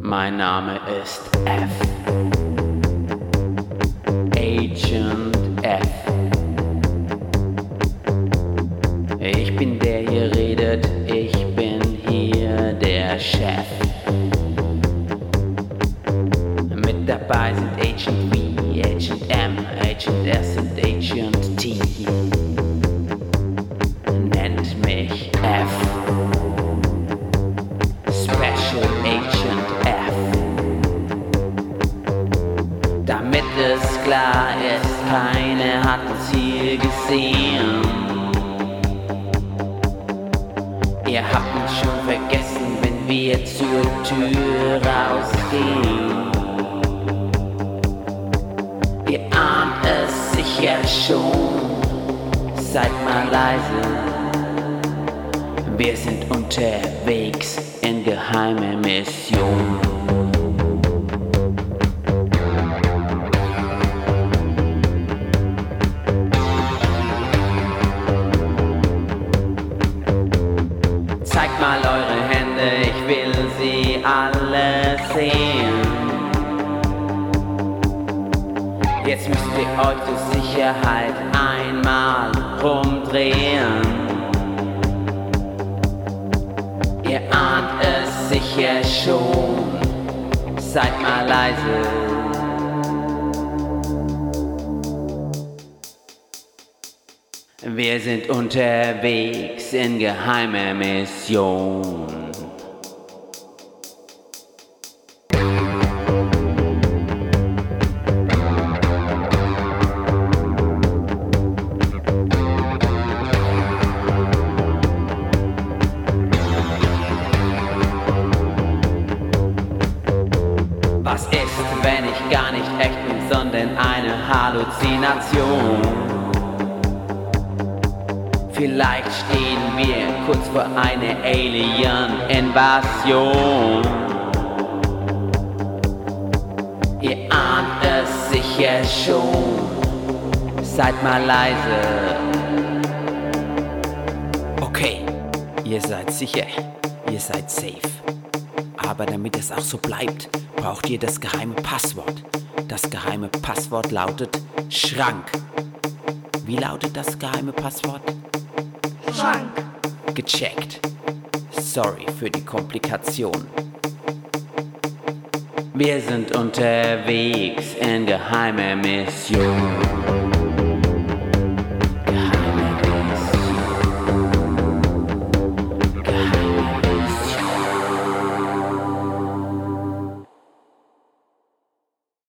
Mein Name ist F. dabei sind Agent V, Agent M, Agent S und Agent T. Nennt mich F. Special Agent F. Damit es klar ist, keiner hat uns hier gesehen. Ihr habt uns schon vergessen, wenn wir zur Tür rausgehen. Schon, seid mal leise. Wir sind unterwegs in geheime Mission. Zeigt mal eure Jetzt müsst ihr euch zur Sicherheit einmal rumdrehen. Ihr ahnt es sicher schon, seid mal leise. Wir sind unterwegs in geheimer Mission. Was ist, wenn ich gar nicht echt bin, sondern eine Halluzination? Vielleicht stehen wir kurz vor einer Alien-Invasion. Ihr ahnt es sicher schon, seid mal leise. Okay, ihr seid sicher, ihr seid safe. Aber damit es auch so bleibt, braucht ihr das geheime Passwort. Das geheime Passwort lautet Schrank. Wie lautet das geheime Passwort? Schrank. Gecheckt. Sorry für die Komplikation. Wir sind unterwegs in geheimer Mission.